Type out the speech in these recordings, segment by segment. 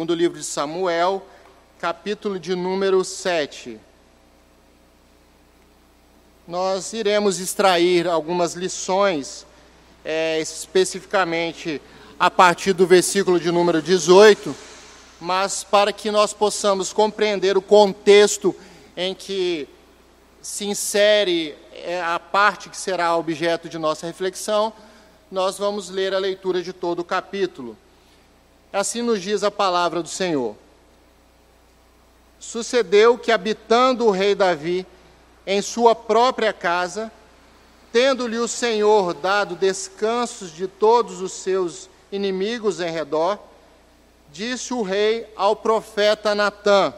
Segundo livro de Samuel, capítulo de número 7. Nós iremos extrair algumas lições, é, especificamente a partir do versículo de número 18, mas para que nós possamos compreender o contexto em que se insere é, a parte que será objeto de nossa reflexão, nós vamos ler a leitura de todo o capítulo. Assim nos diz a palavra do Senhor. Sucedeu que, habitando o rei Davi em sua própria casa, tendo-lhe o Senhor dado descansos de todos os seus inimigos em redor, disse o rei ao profeta Natã: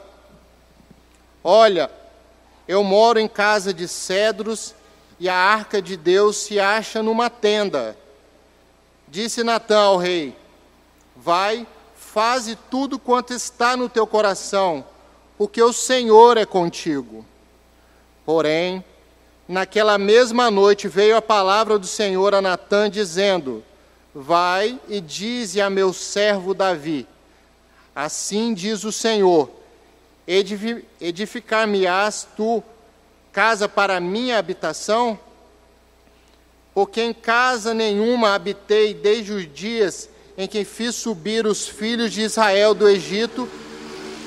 Olha, eu moro em casa de cedros e a arca de Deus se acha numa tenda. Disse Natã ao rei: Vai, faze tudo quanto está no teu coração, porque o Senhor é contigo. Porém, naquela mesma noite veio a palavra do Senhor a Natã, dizendo: Vai e dize a meu servo Davi: Assim diz o Senhor: Edificar-me-ás tu casa para minha habitação? Porque em casa nenhuma habitei desde os dias em que fiz subir os filhos de Israel do Egito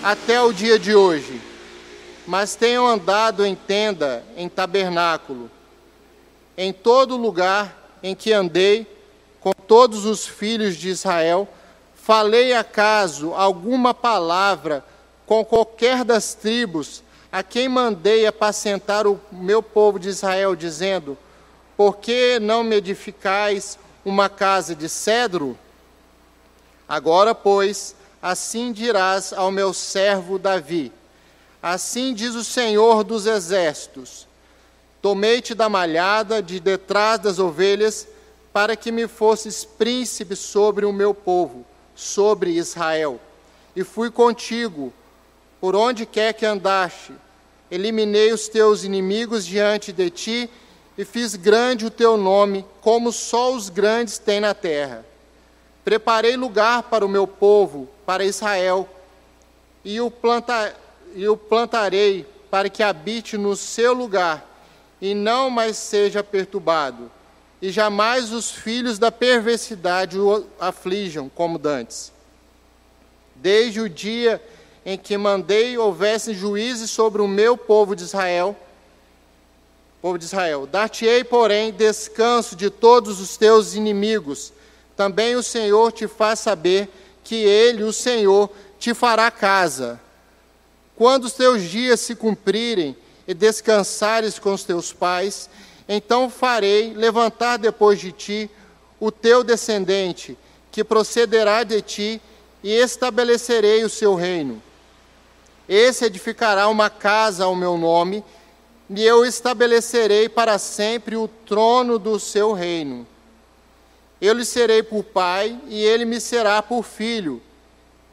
até o dia de hoje. Mas tenho andado em tenda, em tabernáculo, em todo lugar em que andei com todos os filhos de Israel, falei acaso alguma palavra com qualquer das tribos a quem mandei apacentar o meu povo de Israel, dizendo: Por que não me edificais uma casa de cedro? Agora, pois, assim dirás ao meu servo Davi: Assim diz o Senhor dos exércitos: Tomei-te da malhada de detrás das ovelhas, para que me fosses príncipe sobre o meu povo, sobre Israel. E fui contigo, por onde quer que andaste. Eliminei os teus inimigos diante de ti, e fiz grande o teu nome, como só os grandes têm na terra. Preparei lugar para o meu povo, para Israel, e o, planta, e o plantarei para que habite no seu lugar, e não mais seja perturbado, e jamais os filhos da perversidade o aflijam como dantes. Desde o dia em que mandei houvessem juízes sobre o meu povo de Israel, povo de Israel, dar-te-ei, porém, descanso de todos os teus inimigos, também o Senhor te faz saber que Ele, o Senhor, te fará casa. Quando os teus dias se cumprirem e descansares com os teus pais, então farei levantar depois de ti o teu descendente, que procederá de ti, e estabelecerei o seu reino. Esse edificará uma casa ao meu nome, e eu estabelecerei para sempre o trono do seu reino eu lhe serei por pai e ele me será por filho.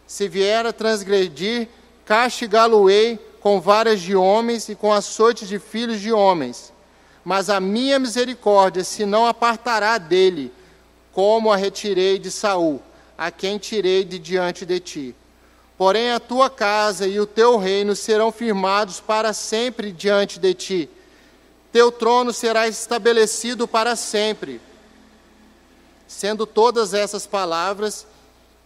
Se vier a transgredir, castigá-lo-ei com varas de homens e com açoites de filhos de homens. Mas a minha misericórdia se não apartará dele, como a retirei de Saul, a quem tirei de diante de ti. Porém a tua casa e o teu reino serão firmados para sempre diante de ti. Teu trono será estabelecido para sempre Sendo todas essas palavras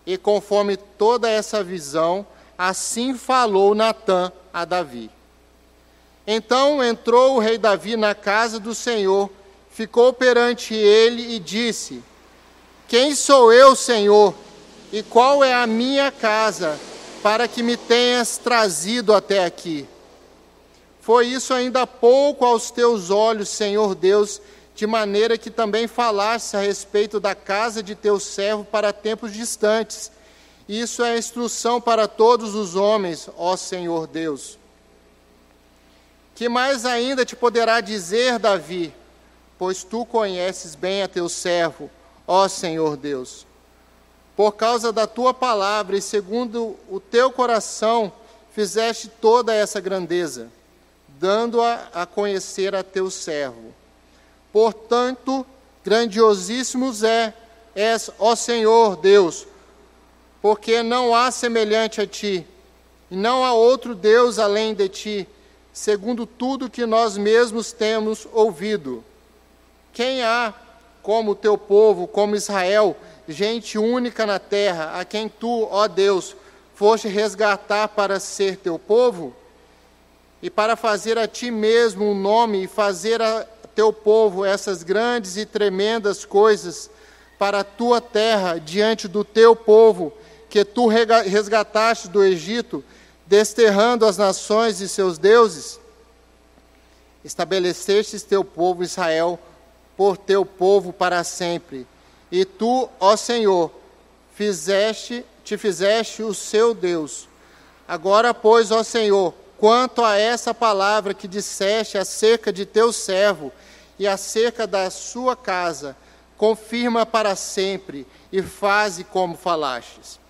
e conforme toda essa visão, assim falou Natã a Davi. Então entrou o rei Davi na casa do Senhor, ficou perante ele e disse: Quem sou eu, Senhor, e qual é a minha casa, para que me tenhas trazido até aqui? Foi isso ainda pouco aos teus olhos, Senhor Deus, de maneira que também falasse a respeito da casa de teu servo para tempos distantes. Isso é instrução para todos os homens, ó Senhor Deus. Que mais ainda te poderá dizer, Davi, pois tu conheces bem a teu servo, ó Senhor Deus. Por causa da tua palavra e segundo o teu coração, fizeste toda essa grandeza, dando-a a conhecer a teu servo. Portanto, grandiosíssimos é, és, ó Senhor Deus, porque não há semelhante a ti, e não há outro Deus além de ti, segundo tudo que nós mesmos temos ouvido. Quem há como teu povo, como Israel, gente única na terra, a quem tu, ó Deus, foste resgatar para ser teu povo? E para fazer a ti mesmo um nome e fazer a teu povo essas grandes e tremendas coisas para a tua terra diante do teu povo, que tu resgataste do Egito, desterrando as nações e seus deuses? Estabelecestes teu povo Israel por teu povo para sempre. E tu, ó Senhor, fizeste, te fizeste o seu Deus. Agora, pois, ó Senhor, quanto a essa palavra que disseste acerca de teu servo e acerca da sua casa, confirma para sempre e faze como falastes.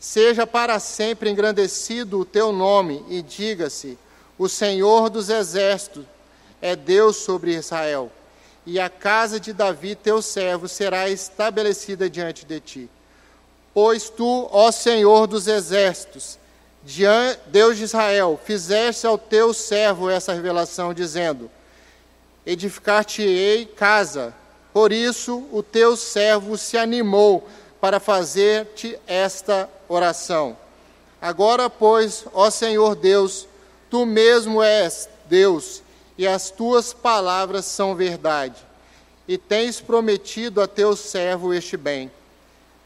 Seja para sempre engrandecido o teu nome e diga-se: O Senhor dos exércitos é Deus sobre Israel, e a casa de Davi, teu servo, será estabelecida diante de ti. Pois tu, ó Senhor dos exércitos, Deus de Israel, fizeste ao teu servo essa revelação, dizendo: Edificar-te-ei casa. Por isso o teu servo se animou para fazer-te esta oração. Agora, pois, ó Senhor Deus, tu mesmo és Deus, e as tuas palavras são verdade, e tens prometido a teu servo este bem.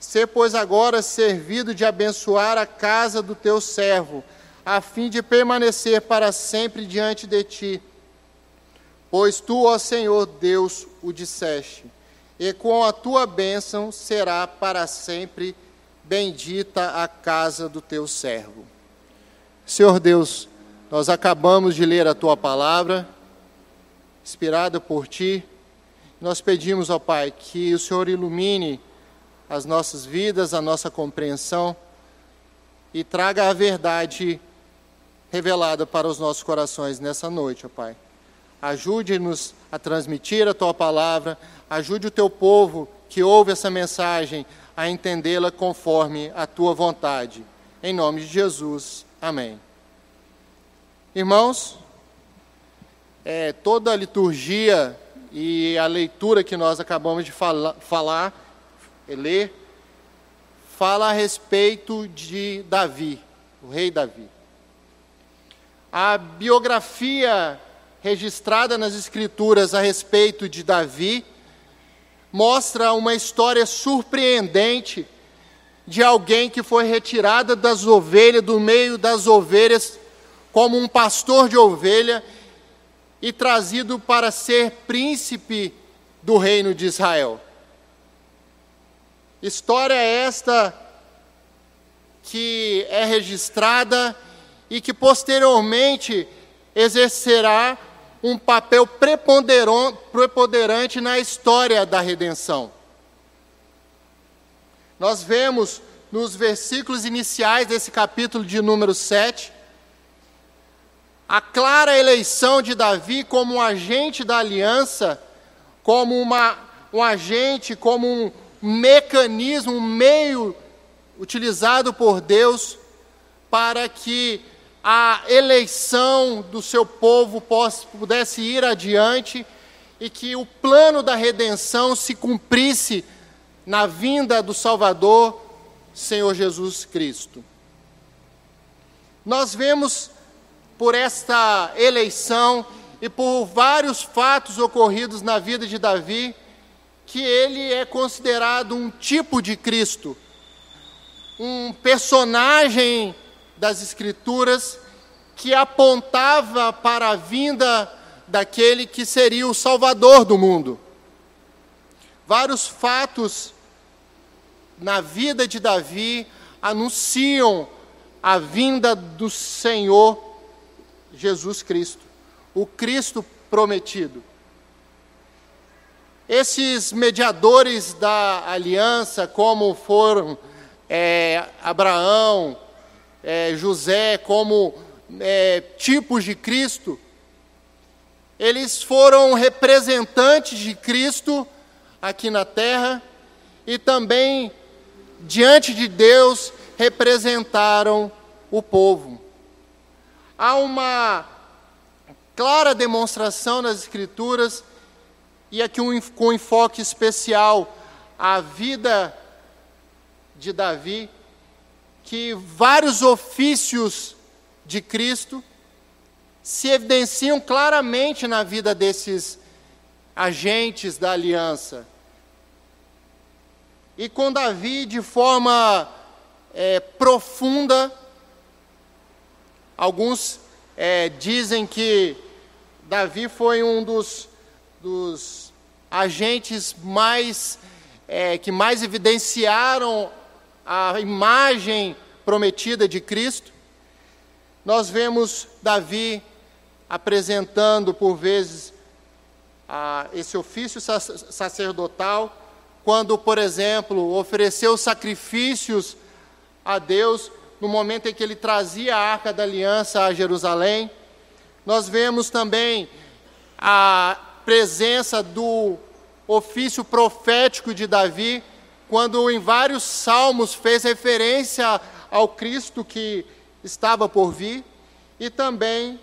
Sê, pois, agora servido de abençoar a casa do teu servo, a fim de permanecer para sempre diante de ti. Pois tu, ó Senhor Deus, o disseste, e com a tua bênção será para sempre bendita a casa do teu servo. Senhor Deus, nós acabamos de ler a tua palavra, inspirada por ti. Nós pedimos, ó Pai, que o Senhor ilumine as nossas vidas, a nossa compreensão e traga a verdade revelada para os nossos corações nessa noite, ó Pai. Ajude-nos a transmitir a tua palavra, ajude o teu povo que ouve essa mensagem a entendê-la conforme a tua vontade. Em nome de Jesus, amém. Irmãos, é, toda a liturgia e a leitura que nós acabamos de fala, falar ler, fala a respeito de Davi, o rei Davi. A biografia registrada nas Escrituras a respeito de Davi mostra uma história surpreendente de alguém que foi retirada das ovelhas, do meio das ovelhas, como um pastor de ovelha e trazido para ser príncipe do reino de Israel. História esta que é registrada e que posteriormente exercerá um papel preponderante na história da redenção. Nós vemos nos versículos iniciais desse capítulo de número 7 a clara eleição de Davi como um agente da aliança, como uma, um agente, como um, mecanismo, um meio utilizado por Deus para que a eleição do seu povo pudesse ir adiante e que o plano da redenção se cumprisse na vinda do Salvador, Senhor Jesus Cristo. Nós vemos por esta eleição e por vários fatos ocorridos na vida de Davi, que ele é considerado um tipo de Cristo, um personagem das Escrituras que apontava para a vinda daquele que seria o Salvador do mundo. Vários fatos na vida de Davi anunciam a vinda do Senhor Jesus Cristo, o Cristo prometido. Esses mediadores da aliança, como foram é, Abraão, é, José, como é, tipos de Cristo, eles foram representantes de Cristo aqui na terra e também diante de Deus, representaram o povo. Há uma clara demonstração nas Escrituras, e aqui um, com enfoque especial, a vida de Davi, que vários ofícios de Cristo se evidenciam claramente na vida desses agentes da aliança. E com Davi, de forma é, profunda, alguns é, dizem que Davi foi um dos, dos agentes mais é, que mais evidenciaram a imagem prometida de Cristo. Nós vemos Davi apresentando por vezes a, esse ofício sacerdotal, quando, por exemplo, ofereceu sacrifícios a Deus no momento em que ele trazia a arca da aliança a Jerusalém. Nós vemos também a presença do ofício profético de Davi, quando em vários salmos fez referência ao Cristo que estava por vir, e também,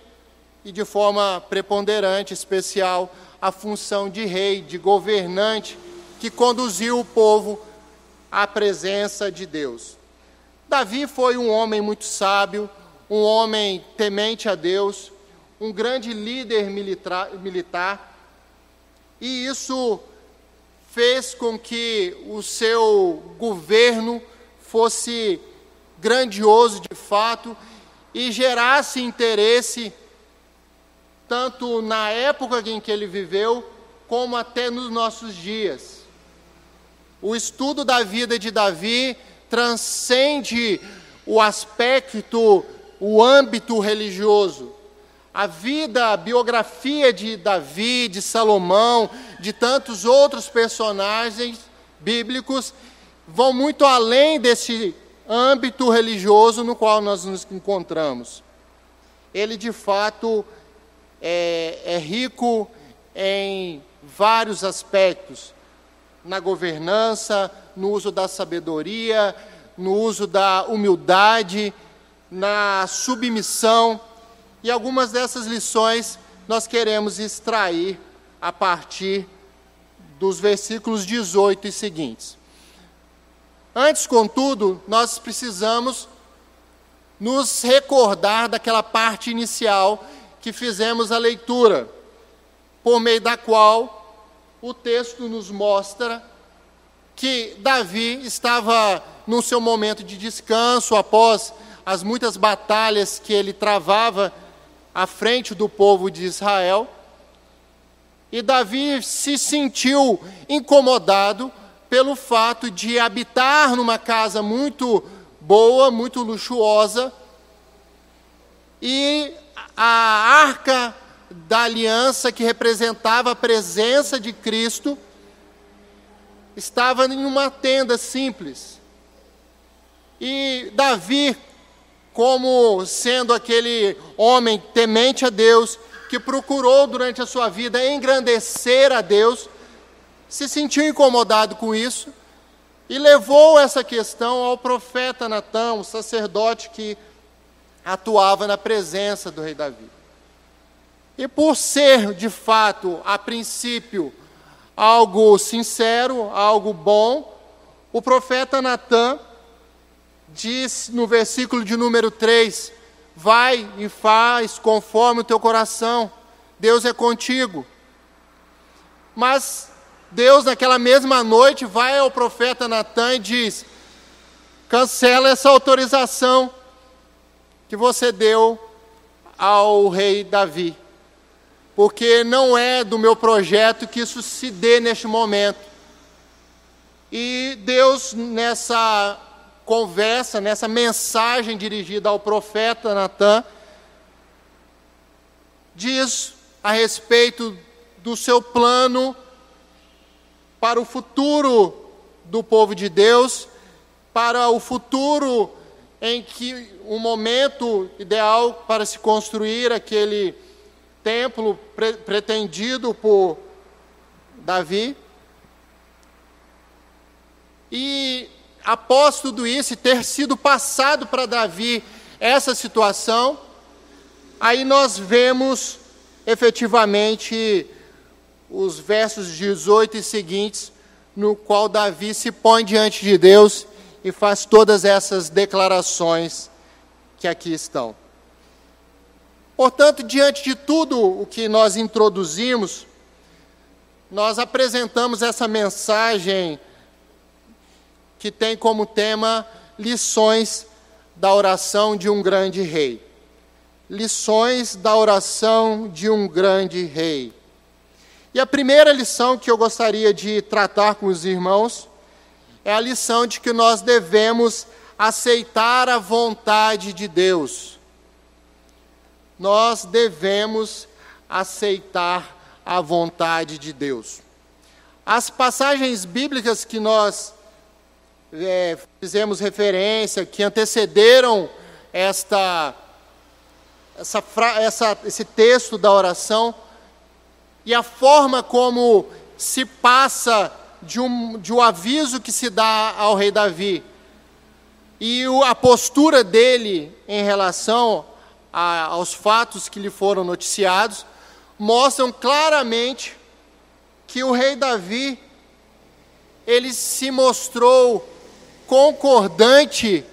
e de forma preponderante, especial, a função de rei, de governante, que conduziu o povo à presença de Deus. Davi foi um homem muito sábio, um homem temente a Deus, um grande líder militar, e isso fez com que o seu governo fosse grandioso de fato e gerasse interesse tanto na época em que ele viveu, como até nos nossos dias. O estudo da vida de Davi transcende o aspecto, o âmbito religioso. A vida, a biografia de Davi, de Salomão, de tantos outros personagens bíblicos vão muito além desse âmbito religioso no qual nós nos encontramos. Ele, de fato, é, é rico em vários aspectos na governança, no uso da sabedoria, no uso da humildade, na submissão. E algumas dessas lições nós queremos extrair a partir dos versículos 18 e seguintes. Antes, contudo, nós precisamos nos recordar daquela parte inicial que fizemos a leitura, por meio da qual o texto nos mostra que Davi estava no seu momento de descanso após as muitas batalhas que ele travava à frente do povo de Israel. E Davi se sentiu incomodado pelo fato de habitar numa casa muito boa, muito luxuosa, e a arca da aliança que representava a presença de Cristo estava em uma tenda simples. E Davi, como sendo aquele homem temente a Deus, que procurou durante a sua vida engrandecer a Deus, se sentiu incomodado com isso e levou essa questão ao profeta Natã, o sacerdote que atuava na presença do rei Davi. E por ser, de fato, a princípio, algo sincero, algo bom, o profeta Natã diz no versículo de número 3: Vai e faz conforme o teu coração, Deus é contigo. Mas Deus, naquela mesma noite, vai ao profeta Natã e diz: cancela essa autorização que você deu ao rei Davi porque não é do meu projeto que isso se dê neste momento. E Deus, nessa conversa, nessa mensagem dirigida ao profeta Natan, diz a respeito do seu plano para o futuro do povo de Deus, para o futuro em que o um momento ideal para se construir aquele templo pre pretendido por Davi. E após tudo isso e ter sido passado para Davi essa situação, aí nós vemos efetivamente os versos 18 e seguintes, no qual Davi se põe diante de Deus e faz todas essas declarações que aqui estão. Portanto, diante de tudo o que nós introduzimos, nós apresentamos essa mensagem que tem como tema lições da oração de um grande rei. Lições da oração de um grande rei. E a primeira lição que eu gostaria de tratar com os irmãos é a lição de que nós devemos aceitar a vontade de Deus. Nós devemos aceitar a vontade de Deus. As passagens bíblicas que nós é, fizemos referência, que antecederam esta, essa, essa, esse texto da oração, e a forma como se passa de um, de um aviso que se dá ao rei Davi, e o, a postura dele em relação a, aos fatos que lhe foram noticiados, mostram claramente que o rei Davi ele se mostrou concordante,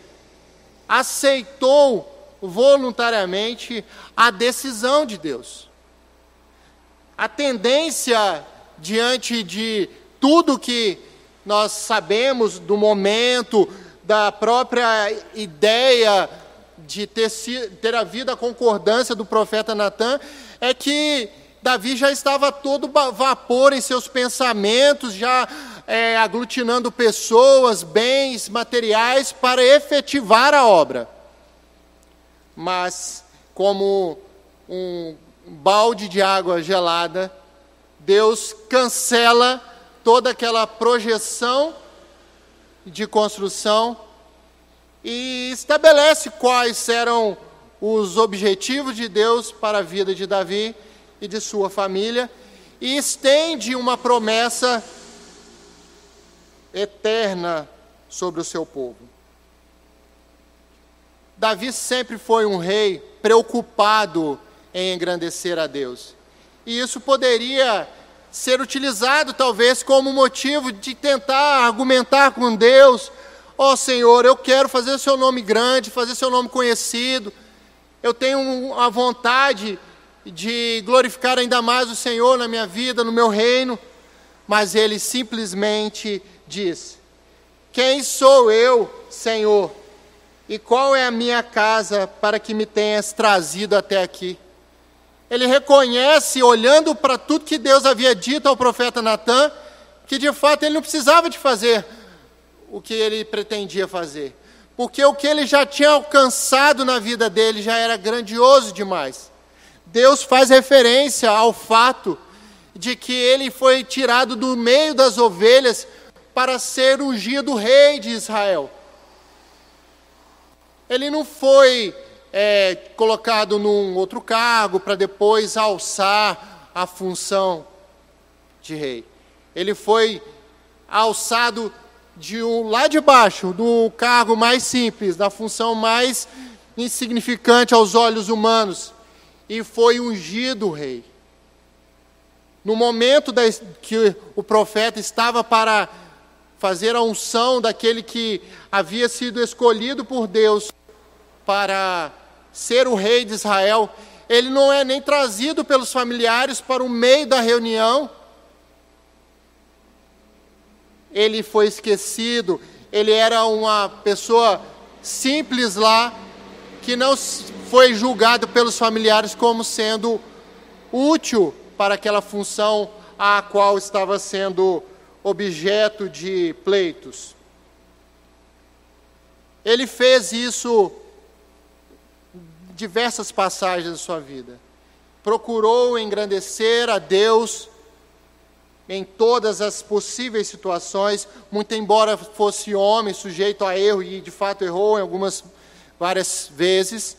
aceitou voluntariamente a decisão de Deus. A tendência diante de tudo que nós sabemos do momento, da própria ideia de ter, ter havido a concordância do profeta Natan, é que Davi já estava todo vapor em seus pensamentos, já é, aglutinando pessoas, bens, materiais para efetivar a obra. Mas, como um balde de água gelada, Deus cancela toda aquela projeção de construção e estabelece quais eram os objetivos de Deus para a vida de Davi e de sua família e estende uma promessa eterna sobre o seu povo. Davi sempre foi um rei preocupado em engrandecer a Deus. E isso poderia ser utilizado talvez como motivo de tentar argumentar com Deus: Ó oh, Senhor, eu quero fazer o seu nome grande, fazer seu nome conhecido. Eu tenho a vontade de glorificar ainda mais o Senhor na minha vida, no meu reino. Mas ele simplesmente diz: Quem sou eu, Senhor? E qual é a minha casa para que me tenhas trazido até aqui? Ele reconhece, olhando para tudo que Deus havia dito ao profeta Natan, que de fato ele não precisava de fazer o que ele pretendia fazer, porque o que ele já tinha alcançado na vida dele já era grandioso demais. Deus faz referência ao fato de que ele foi tirado do meio das ovelhas para ser ungido rei de Israel. Ele não foi é, colocado num outro cargo para depois alçar a função de rei. Ele foi alçado de um, lá de baixo, do cargo mais simples, da função mais insignificante aos olhos humanos, e foi ungido rei. No momento da, que o profeta estava para fazer a unção daquele que havia sido escolhido por Deus para ser o rei de Israel, ele não é nem trazido pelos familiares para o meio da reunião. Ele foi esquecido, ele era uma pessoa simples lá, que não foi julgado pelos familiares como sendo útil para aquela função a qual estava sendo objeto de pleitos. Ele fez isso em diversas passagens da sua vida. Procurou engrandecer a Deus em todas as possíveis situações, muito embora fosse homem, sujeito a erro e de fato errou em algumas várias vezes,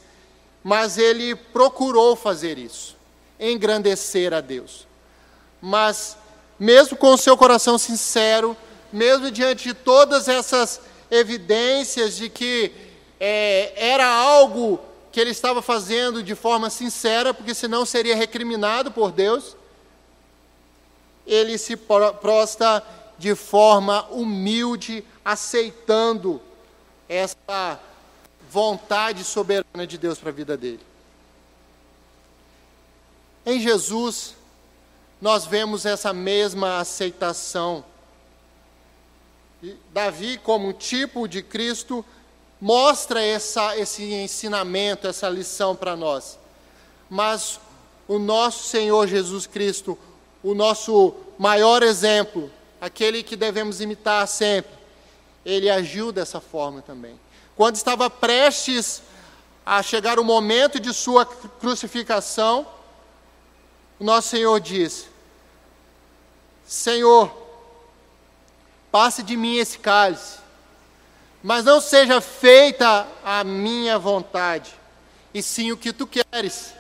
mas ele procurou fazer isso, engrandecer a Deus. Mas mesmo com o seu coração sincero, mesmo diante de todas essas evidências de que é, era algo que ele estava fazendo de forma sincera, porque senão seria recriminado por Deus. Ele se prosta de forma humilde, aceitando essa vontade soberana de Deus para a vida dele. Em Jesus, nós vemos essa mesma aceitação. Davi, como um tipo de Cristo, mostra essa, esse ensinamento, essa lição para nós. Mas o nosso Senhor Jesus Cristo, o nosso maior exemplo, aquele que devemos imitar sempre, ele agiu dessa forma também. Quando estava prestes a chegar o momento de sua crucificação, o nosso Senhor disse: Senhor, passe de mim esse cálice, mas não seja feita a minha vontade, e sim o que tu queres.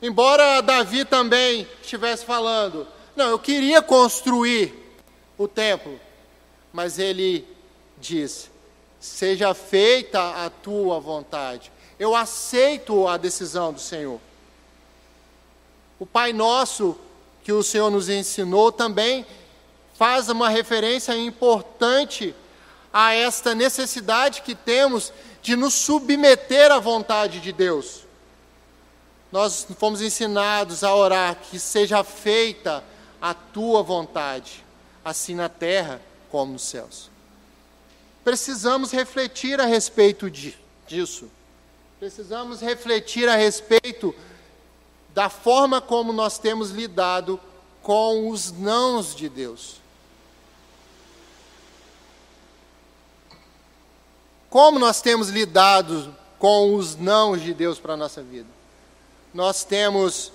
Embora Davi também estivesse falando, não, eu queria construir o templo, mas ele disse: seja feita a tua vontade. Eu aceito a decisão do Senhor. O Pai Nosso que o Senhor nos ensinou também faz uma referência importante a esta necessidade que temos de nos submeter à vontade de Deus. Nós fomos ensinados a orar que seja feita a tua vontade, assim na terra como nos céus. Precisamos refletir a respeito de, disso. Precisamos refletir a respeito da forma como nós temos lidado com os nãos de Deus. Como nós temos lidado com os não de Deus para a nossa vida? Nós temos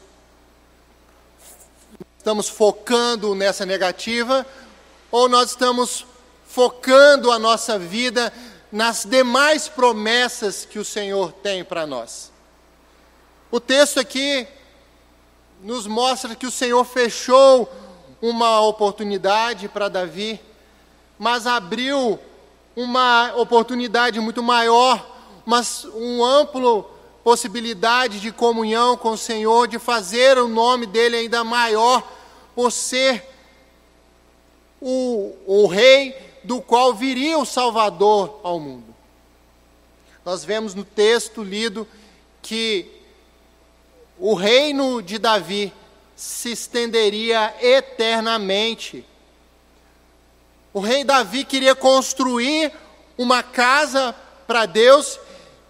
estamos focando nessa negativa ou nós estamos focando a nossa vida nas demais promessas que o Senhor tem para nós? O texto aqui nos mostra que o Senhor fechou uma oportunidade para Davi, mas abriu uma oportunidade muito maior, mas um amplo possibilidade de comunhão com o Senhor, de fazer o nome dele ainda maior, por ser o, o rei do qual viria o Salvador ao mundo. Nós vemos no texto lido que o reino de Davi se estenderia eternamente o rei Davi queria construir uma casa para Deus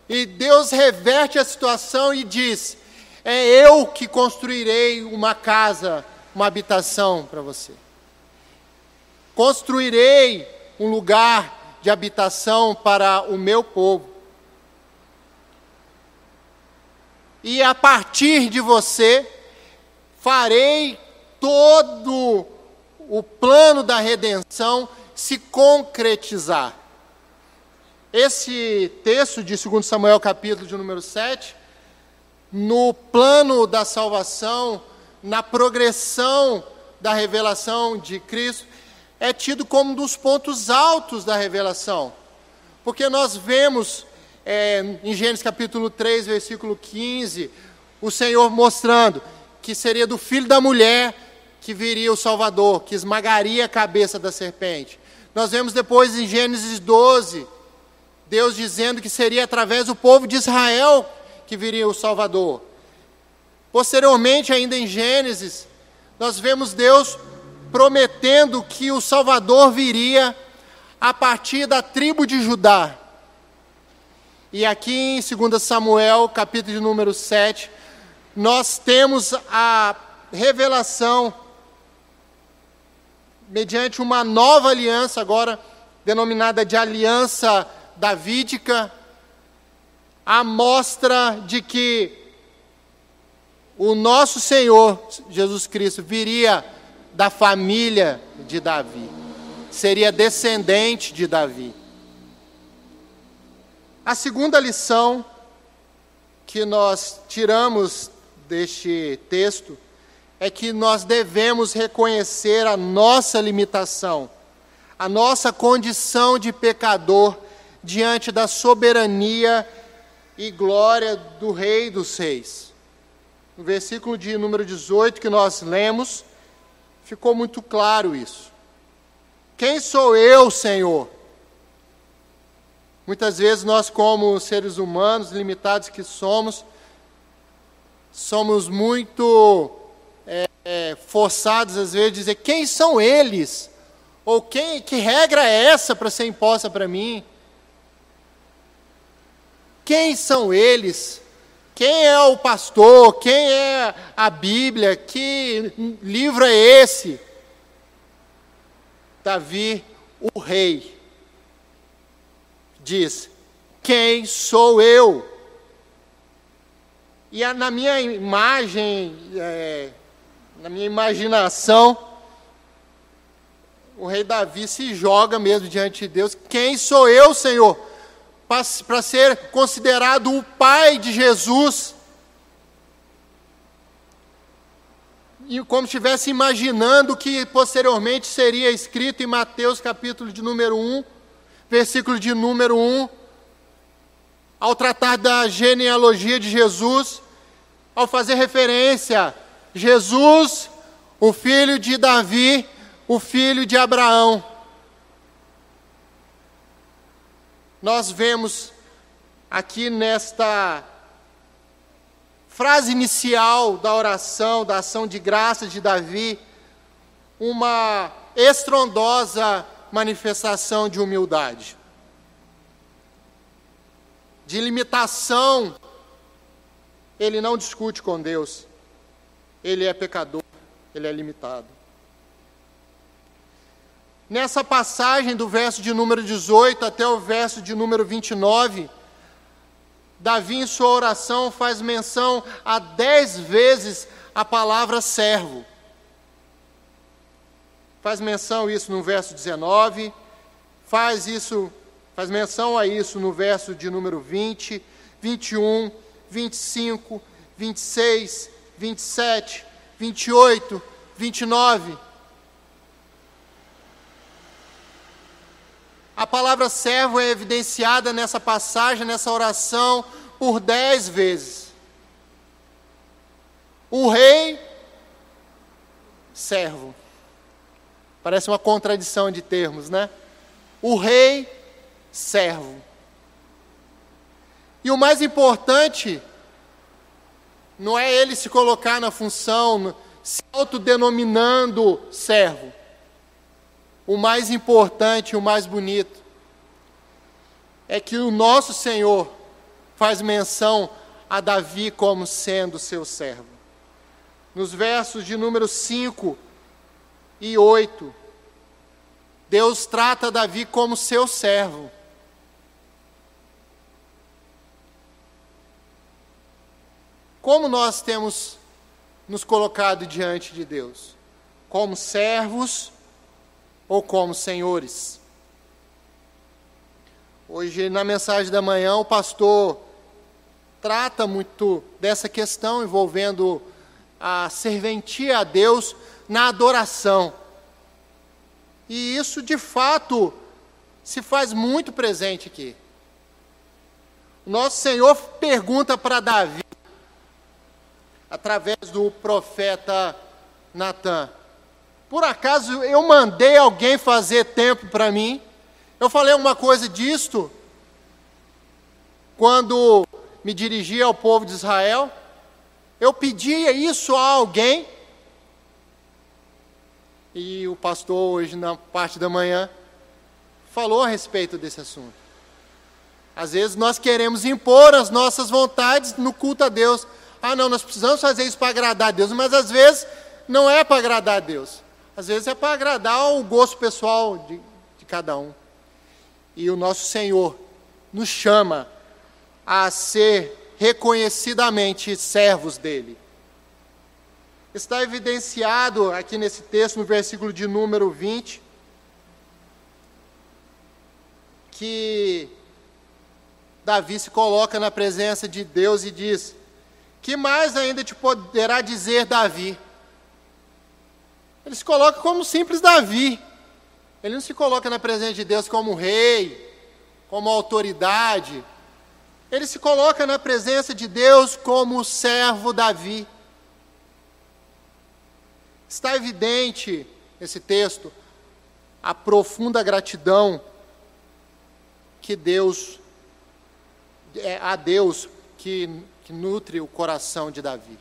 e Deus reverte a situação e diz: É eu que construirei uma casa, uma habitação para você. Construirei um lugar de habitação para o meu povo. E a partir de você, farei todo o plano da redenção se concretizar. Esse texto de 2 Samuel, capítulo de número 7, no plano da salvação, na progressão da revelação de Cristo, é tido como um dos pontos altos da revelação. Porque nós vemos é, em Gênesis capítulo 3, versículo 15, o Senhor mostrando que seria do filho da mulher que viria o Salvador, que esmagaria a cabeça da serpente. Nós vemos depois em Gênesis 12, Deus dizendo que seria através do povo de Israel que viria o Salvador. Posteriormente, ainda em Gênesis, nós vemos Deus prometendo que o Salvador viria a partir da tribo de Judá. E aqui em 2 Samuel, capítulo de número 7, nós temos a revelação mediante uma nova aliança, agora denominada de aliança davídica, a mostra de que o nosso Senhor Jesus Cristo viria da família de Davi, seria descendente de Davi. A segunda lição que nós tiramos deste texto é que nós devemos reconhecer a nossa limitação, a nossa condição de pecador diante da soberania e glória do Rei dos Reis. No versículo de número 18 que nós lemos, ficou muito claro isso. Quem sou eu, Senhor? Muitas vezes nós, como seres humanos limitados que somos, somos muito é, é, forçados às vezes a dizer quem são eles ou quem, que regra é essa para ser imposta para mim? Quem são eles? Quem é o pastor? Quem é a Bíblia? Que livro é esse? Davi, o rei, diz: Quem sou eu? E na minha imagem, é, na minha imaginação, o rei Davi se joga mesmo diante de Deus: Quem sou eu, Senhor, para ser considerado o pai de Jesus? E como estivesse imaginando que posteriormente seria escrito em Mateus, capítulo de número 1, versículo de número 1, ao tratar da genealogia de Jesus, ao fazer referência, Jesus, o filho de Davi, o filho de Abraão. Nós vemos aqui nesta frase inicial da oração, da ação de graça de Davi, uma estrondosa manifestação de humildade, de limitação. Ele não discute com Deus, ele é pecador, ele é limitado. Nessa passagem do verso de número 18 até o verso de número 29, Davi, em sua oração, faz menção a dez vezes a palavra servo. Faz menção isso no verso 19, faz isso, faz menção a isso no verso de número 20, 21, 25, 26, 27, 28, 29. A palavra servo é evidenciada nessa passagem, nessa oração, por dez vezes. O rei, servo. Parece uma contradição de termos, né? O rei, servo. E o mais importante, não é ele se colocar na função, se autodenominando servo o mais importante, o mais bonito, é que o nosso Senhor faz menção a Davi como sendo seu servo. Nos versos de número 5 e 8, Deus trata Davi como seu servo. Como nós temos nos colocado diante de Deus? Como servos ou como senhores. Hoje, na mensagem da manhã, o pastor trata muito dessa questão envolvendo a serventia a Deus na adoração. E isso, de fato, se faz muito presente aqui. Nosso Senhor pergunta para Davi, através do profeta Natan: por acaso eu mandei alguém fazer tempo para mim? Eu falei uma coisa disto quando me dirigia ao povo de Israel. Eu pedia isso a alguém. E o pastor, hoje, na parte da manhã, falou a respeito desse assunto. Às vezes nós queremos impor as nossas vontades no culto a Deus. Ah, não, nós precisamos fazer isso para agradar a Deus, mas às vezes não é para agradar a Deus. Às vezes é para agradar o gosto pessoal de, de cada um. E o nosso Senhor nos chama a ser reconhecidamente servos dele. Está evidenciado aqui nesse texto, no versículo de número 20, que Davi se coloca na presença de Deus e diz: Que mais ainda te poderá dizer Davi? Ele se coloca como simples Davi. Ele não se coloca na presença de Deus como rei, como autoridade. Ele se coloca na presença de Deus como servo Davi. Está evidente nesse texto a profunda gratidão que Deus é a Deus que, que nutre o coração de Davi.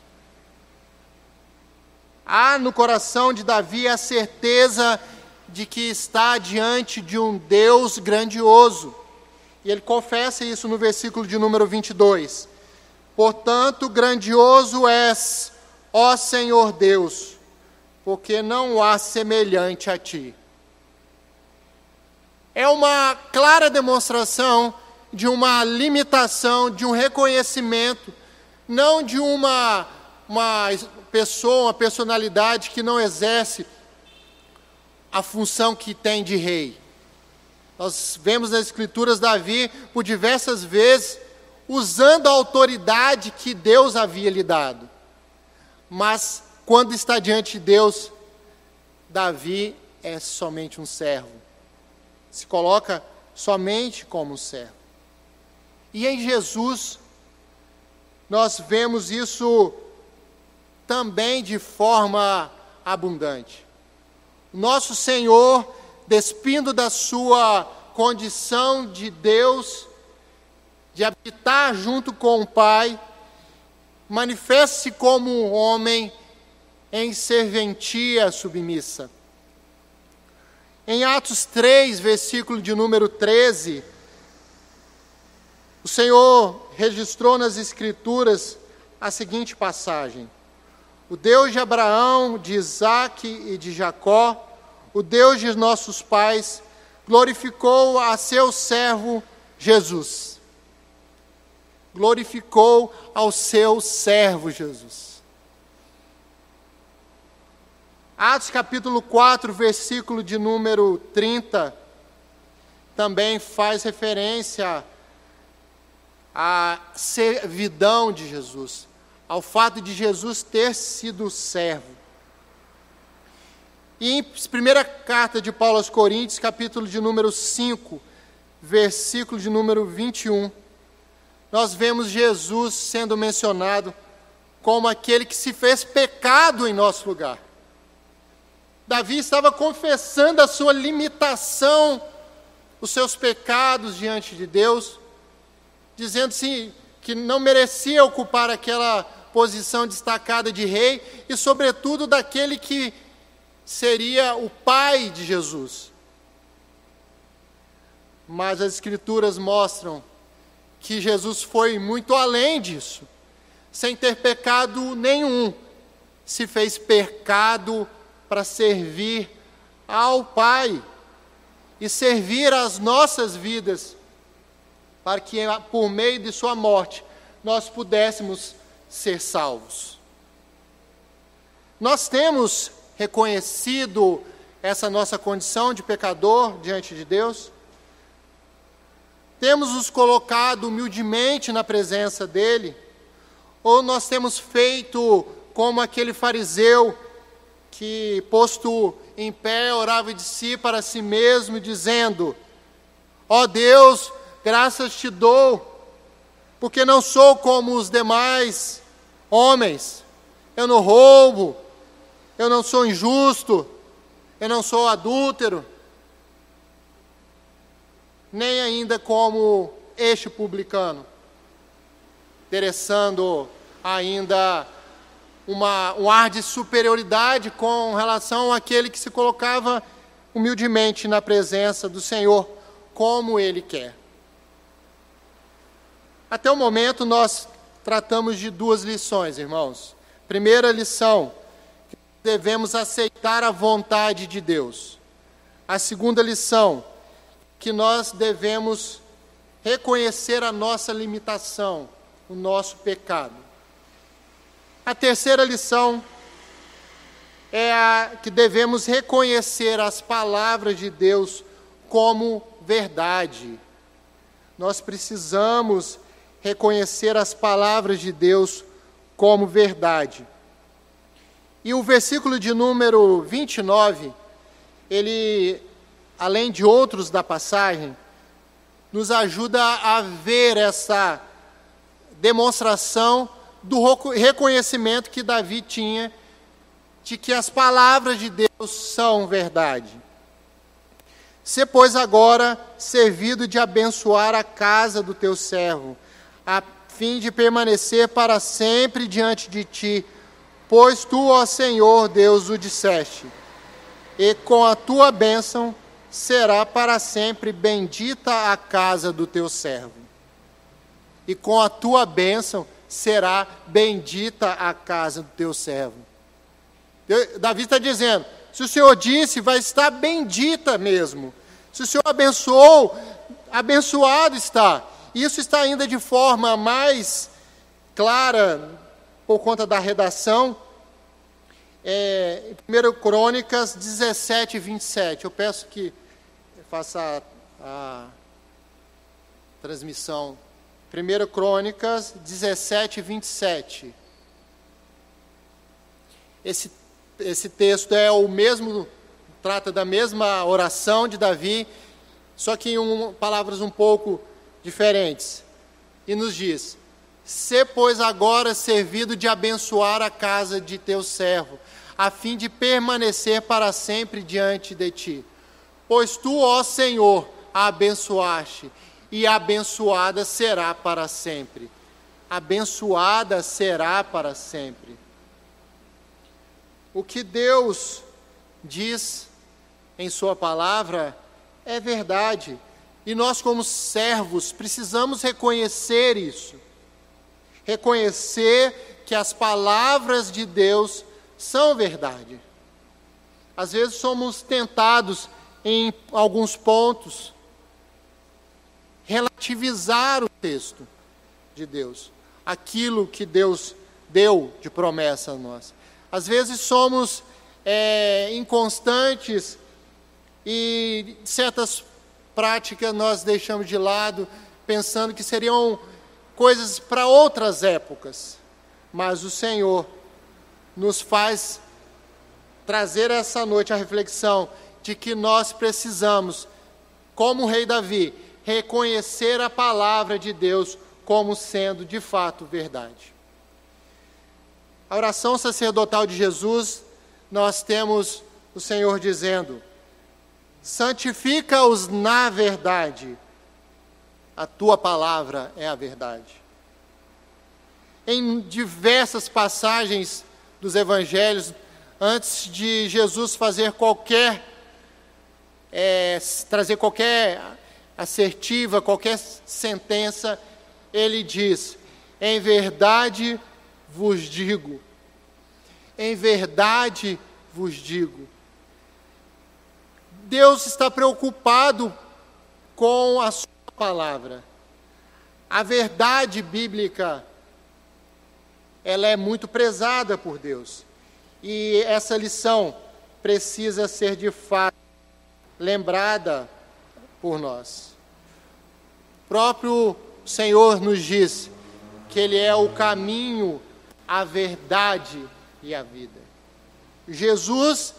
Há no coração de Davi a certeza de que está diante de um Deus grandioso. E ele confessa isso no versículo de número 22. Portanto, grandioso és, ó Senhor Deus, porque não há semelhante a ti. É uma clara demonstração de uma limitação, de um reconhecimento, não de uma, uma pessoa, uma personalidade que não exerce a função que tem de rei. Nós vemos nas Escrituras Davi, por diversas vezes, usando a autoridade que Deus havia lhe dado. Mas, quando está diante de Deus, Davi é somente um servo. Se coloca somente como um servo. E em Jesus, nós vemos isso também de forma abundante. Nosso Senhor, despindo da sua condição de Deus, de habitar junto com o Pai, manifesta-se como um homem em serventia submissa. Em Atos 3, versículo de número 13, o Senhor registrou nas Escrituras a seguinte passagem: O Deus de Abraão, de Isaac e de Jacó, o Deus de nossos pais, glorificou a seu servo Jesus. Glorificou ao seu servo Jesus. Atos capítulo 4, versículo de número 30, também faz referência à servidão de Jesus, ao fato de Jesus ter sido servo. E em primeira carta de Paulo aos Coríntios, capítulo de número 5, versículo de número 21, nós vemos Jesus sendo mencionado como aquele que se fez pecado em nosso lugar. Davi estava confessando a sua limitação, os seus pecados diante de Deus, dizendo sim que não merecia ocupar aquela posição destacada de rei e, sobretudo, daquele que seria o pai de Jesus. Mas as Escrituras mostram que Jesus foi muito além disso, sem ter pecado nenhum, se fez pecado para servir ao Pai e servir as nossas vidas, para que por meio de Sua morte nós pudéssemos ser salvos. Nós temos reconhecido essa nossa condição de pecador diante de Deus, temos nos colocado humildemente na presença dEle, ou nós temos feito como aquele fariseu que, posto em pé, orava de si para si mesmo, dizendo: Ó oh Deus, graças te dou, porque não sou como os demais homens, eu não roubo, eu não sou injusto, eu não sou adúltero, nem ainda como este publicano, interessando ainda uma, um ar de superioridade com relação àquele que se colocava humildemente na presença do Senhor, como Ele quer. Até o momento, nós tratamos de duas lições, irmãos. Primeira lição, devemos aceitar a vontade de Deus. A segunda lição, que nós devemos reconhecer a nossa limitação, o nosso pecado. A terceira lição é a que devemos reconhecer as palavras de Deus como verdade. Nós precisamos reconhecer as palavras de Deus como verdade. E o versículo de número 29, ele além de outros da passagem, nos ajuda a ver essa demonstração do reconhecimento que Davi tinha de que as palavras de Deus são verdade. Se, pois, agora servido de abençoar a casa do teu servo, a fim de permanecer para sempre diante de ti, pois tu, ó Senhor Deus, o disseste, e com a tua bênção será para sempre bendita a casa do teu servo. E com a tua bênção será bendita a casa do teu servo. Davi está dizendo: se o Senhor disse, vai estar bendita mesmo. Se o Senhor abençoou, abençoado está. Isso está ainda de forma mais clara por conta da redação. É, 1 Crônicas 17, 27. Eu peço que faça a, a transmissão. 1 Crônicas 17, 27. Esse esse texto é o mesmo, trata da mesma oração de Davi, só que em um, palavras um pouco diferentes. E nos diz: Se, pois, agora servido de abençoar a casa de teu servo, a fim de permanecer para sempre diante de ti. Pois tu, ó Senhor, a abençoaste, e abençoada será para sempre. Abençoada será para sempre. O que Deus diz em Sua palavra é verdade. E nós, como servos, precisamos reconhecer isso. Reconhecer que as palavras de Deus são verdade. Às vezes somos tentados em alguns pontos relativizar o texto de Deus, aquilo que Deus deu de promessa a nós. Às vezes somos é, inconstantes e certas práticas nós deixamos de lado, pensando que seriam coisas para outras épocas. Mas o Senhor nos faz trazer essa noite a reflexão de que nós precisamos, como o rei Davi, reconhecer a palavra de Deus como sendo de fato verdade. A oração sacerdotal de Jesus, nós temos o Senhor dizendo: santifica-os na verdade, a tua palavra é a verdade. Em diversas passagens dos evangelhos, antes de Jesus fazer qualquer, é, trazer qualquer assertiva, qualquer sentença, ele diz: em verdade vos digo, em verdade vos digo. Deus está preocupado com a sua palavra. A verdade bíblica ela é muito prezada por Deus. E essa lição precisa ser de fato lembrada por nós. O próprio Senhor nos diz que Ele é o caminho, a verdade e a vida. Jesus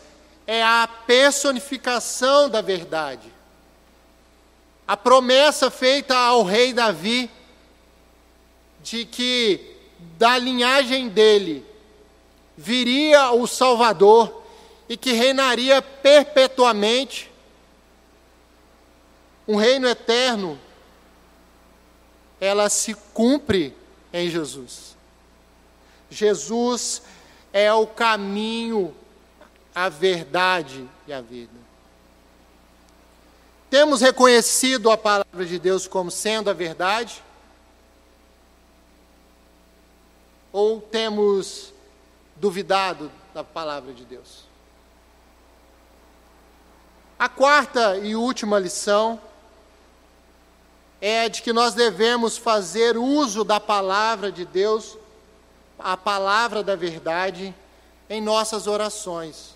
é a personificação da verdade. A promessa feita ao rei Davi de que da linhagem dele viria o Salvador e que reinaria perpetuamente, um reino eterno, ela se cumpre em Jesus. Jesus é o caminho, a verdade e a vida. Temos reconhecido a palavra de Deus como sendo a verdade? Ou temos duvidado da palavra de Deus? A quarta e última lição é de que nós devemos fazer uso da palavra de Deus, a palavra da verdade, em nossas orações.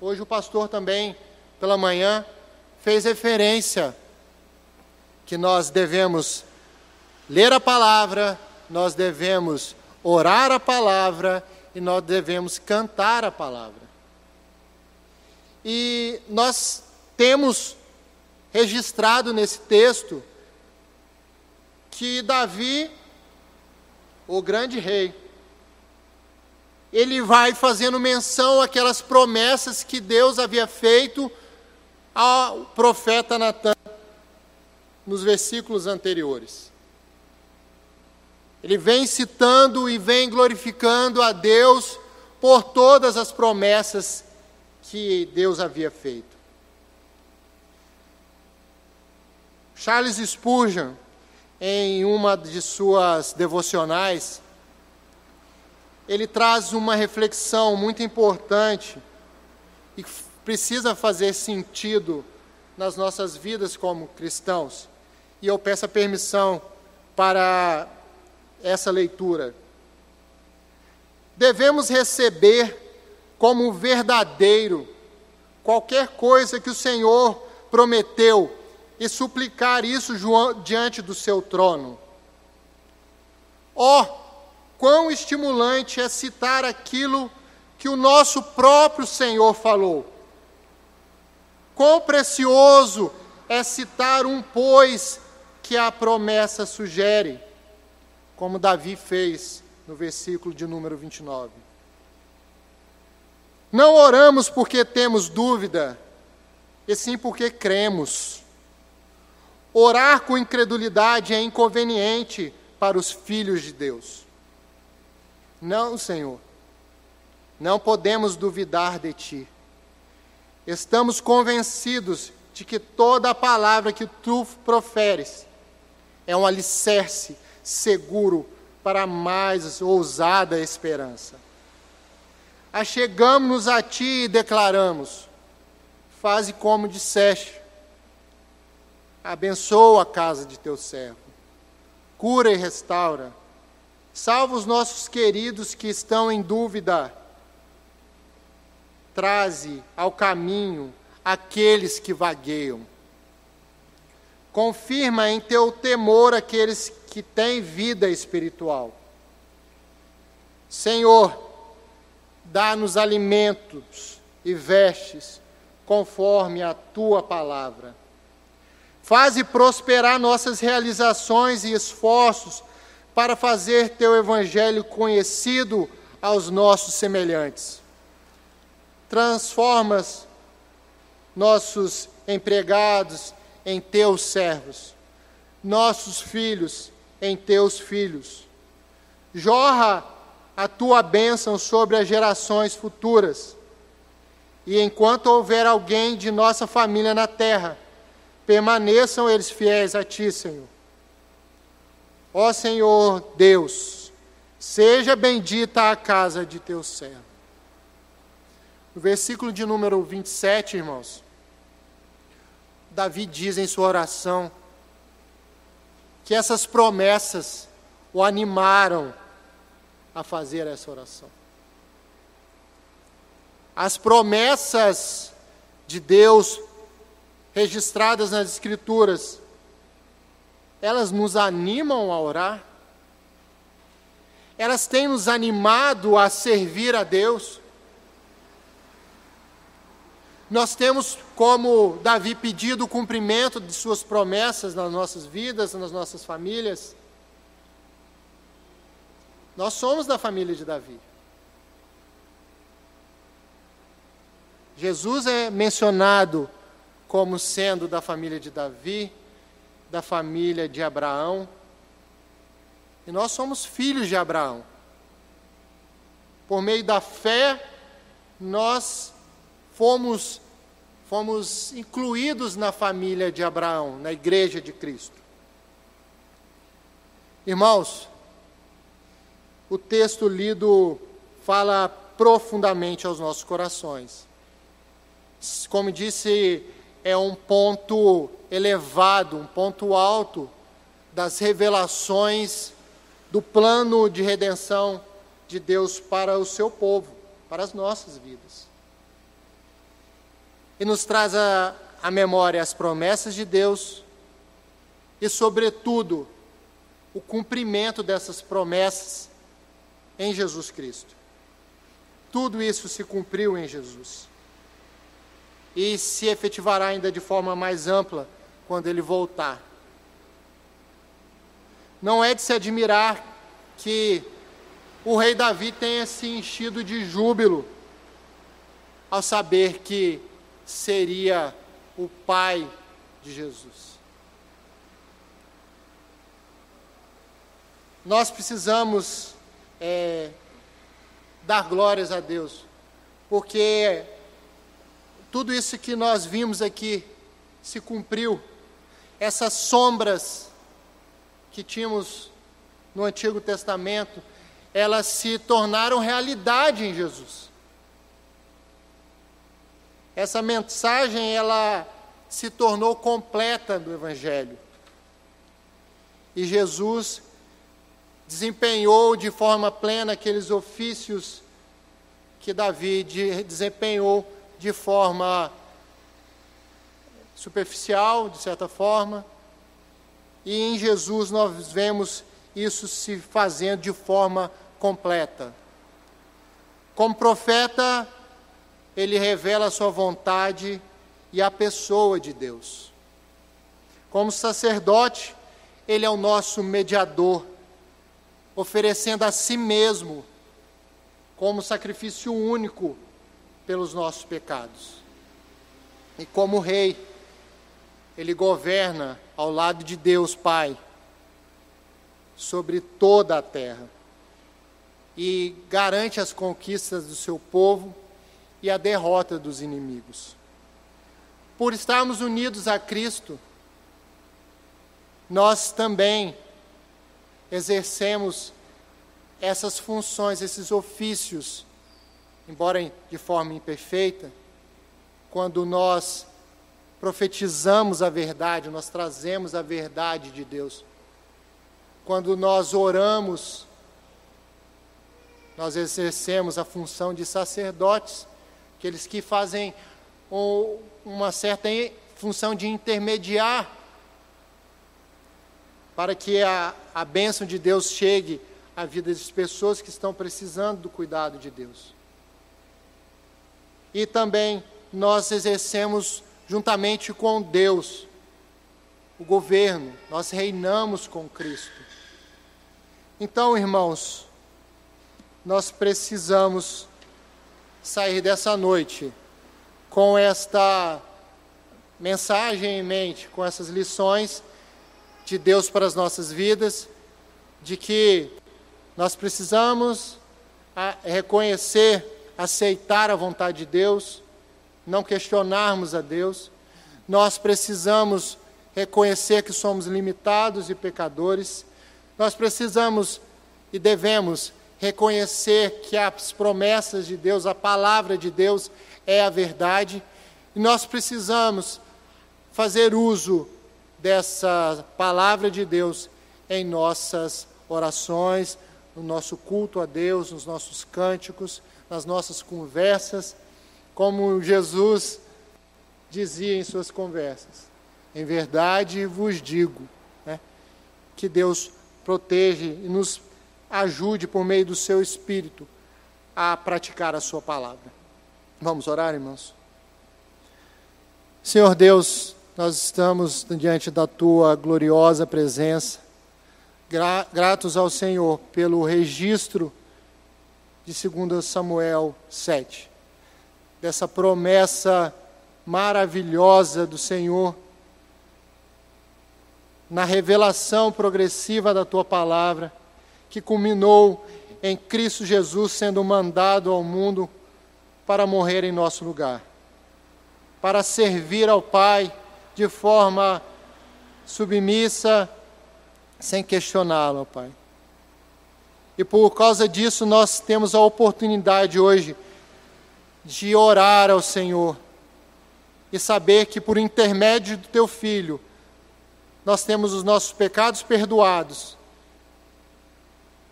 Hoje o pastor também, pela manhã, fez referência que nós devemos ler a palavra, nós devemos orar a palavra e nós devemos cantar a palavra. E nós temos registrado nesse texto que Davi, o grande rei, ele vai fazendo menção àquelas promessas que Deus havia feito ao profeta Natan nos versículos anteriores. Ele vem citando e vem glorificando a Deus por todas as promessas que Deus havia feito. Charles Spurgeon, em uma de suas devocionais, ele traz uma reflexão muito importante e precisa fazer sentido nas nossas vidas como cristãos. E eu peço a permissão para essa leitura. Devemos receber como verdadeiro qualquer coisa que o Senhor prometeu e suplicar isso diante do seu trono. Oh, quão estimulante é citar aquilo que o nosso próprio Senhor falou. Quão precioso é citar um pois que a promessa sugere, como Davi fez no versículo de número 29. Não oramos porque temos dúvida, e sim porque cremos. Orar com incredulidade é inconveniente para os filhos de Deus. Não, Senhor, não podemos duvidar de Ti. Estamos convencidos de que toda a palavra que Tu proferes é um alicerce seguro para a mais ousada esperança. Achegamos-nos a Ti e declaramos: Faze como disseste, abençoa a casa de Teu servo, cura e restaura, salva os nossos queridos que estão em dúvida traze ao caminho aqueles que vagueiam. Confirma em teu temor aqueles que têm vida espiritual. Senhor, dá-nos alimentos e vestes conforme a tua palavra. Faze prosperar nossas realizações e esforços para fazer teu evangelho conhecido aos nossos semelhantes transformas nossos empregados em teus servos, nossos filhos em teus filhos. Jorra a tua bênção sobre as gerações futuras. E enquanto houver alguém de nossa família na terra, permaneçam eles fiéis a ti, Senhor. Ó Senhor Deus, seja bendita a casa de teu servo. No versículo de número 27, irmãos, Davi diz em sua oração que essas promessas o animaram a fazer essa oração. As promessas de Deus registradas nas Escrituras, elas nos animam a orar, elas têm nos animado a servir a Deus. Nós temos, como Davi, pedido o cumprimento de suas promessas nas nossas vidas, nas nossas famílias. Nós somos da família de Davi. Jesus é mencionado como sendo da família de Davi, da família de Abraão. E nós somos filhos de Abraão. Por meio da fé, nós fomos, fomos incluídos na família de Abraão, na igreja de Cristo. Irmãos, o texto lido fala profundamente aos nossos corações. Como disse, é um ponto elevado, um ponto alto das revelações do plano de redenção de Deus para o seu povo, para as nossas vidas e nos traz a, a memória as promessas de Deus e, sobretudo, o cumprimento dessas promessas em Jesus Cristo. Tudo isso se cumpriu em Jesus e se efetivará ainda de forma mais ampla quando ele voltar. Não é de se admirar que o rei Davi tenha se enchido de júbilo ao saber que seria o pai de Jesus. Nós precisamos é, dar glórias a Deus, porque tudo isso que nós vimos aqui se cumpriu, essas sombras que tínhamos no Antigo Testamento, elas se tornaram realidade em Jesus. Essa mensagem ela se tornou completa no evangelho. E Jesus desempenhou de forma plena aqueles ofícios que Davi desempenhou de forma superficial, de certa forma, e em Jesus nós vemos isso se fazendo de forma completa. Como profeta, ele revela a sua vontade e a pessoa de Deus. Como sacerdote, ele é o nosso mediador, oferecendo a si mesmo como sacrifício único pelos nossos pecados. E como rei, ele governa ao lado de Deus Pai sobre toda a terra e garante as conquistas do seu povo e a derrota dos inimigos. Por estarmos unidos a Cristo, nós também exercemos essas funções, esses ofícios, embora de forma imperfeita, quando nós profetizamos a verdade, nós trazemos a verdade de Deus. Quando nós oramos, nós exercemos a função de sacerdotes, aqueles que fazem uma certa função de intermediar para que a, a bênção de Deus chegue à vida das pessoas que estão precisando do cuidado de Deus. E também nós exercemos juntamente com Deus o governo, nós reinamos com Cristo. Então, irmãos, nós precisamos sair dessa noite com esta mensagem em mente, com essas lições de Deus para as nossas vidas, de que nós precisamos reconhecer, aceitar a vontade de Deus, não questionarmos a Deus. Nós precisamos reconhecer que somos limitados e pecadores. Nós precisamos e devemos reconhecer que as promessas de Deus, a palavra de Deus é a verdade, e nós precisamos fazer uso dessa palavra de Deus em nossas orações, no nosso culto a Deus, nos nossos cânticos, nas nossas conversas, como Jesus dizia em suas conversas. Em verdade vos digo, né, que Deus protege e nos ajude por meio do seu Espírito a praticar a sua palavra. Vamos orar, irmãos? Senhor Deus, nós estamos diante da tua gloriosa presença, gratos ao Senhor pelo registro de 2 Samuel 7, dessa promessa maravilhosa do Senhor, na revelação progressiva da tua palavra, que culminou em Cristo Jesus sendo mandado ao mundo para morrer em nosso lugar, para servir ao Pai de forma submissa, sem questioná-lo, Pai. E por causa disso nós temos a oportunidade hoje de orar ao Senhor e saber que por intermédio do Teu Filho nós temos os nossos pecados perdoados,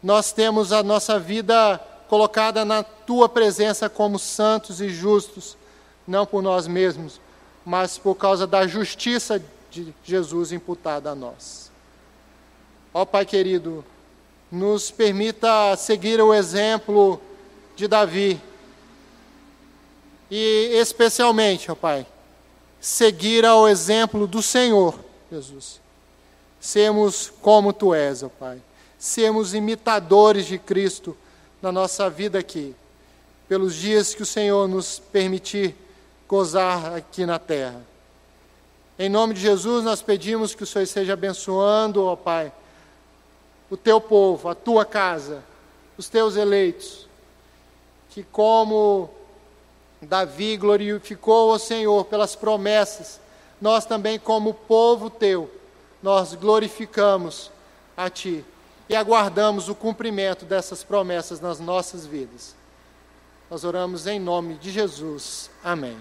nós temos a nossa vida colocada na tua presença como santos e justos, não por nós mesmos, mas por causa da justiça de Jesus imputada a nós. Ó Pai querido, nos permita seguir o exemplo de Davi. E especialmente, ó Pai, seguir ao exemplo do Senhor, Jesus. Sermos como tu és, ó Pai. Sermos imitadores de Cristo na nossa vida aqui, pelos dias que o Senhor nos permitir gozar aqui na terra. Em nome de Jesus, nós pedimos que o Senhor esteja abençoando, ó Pai, o teu povo, a tua casa, os teus eleitos. Que como Davi glorificou o Senhor pelas promessas, nós também, como povo teu, nós glorificamos a ti e aguardamos o cumprimento dessas promessas nas nossas vidas. Nós oramos em nome de Jesus. Amém.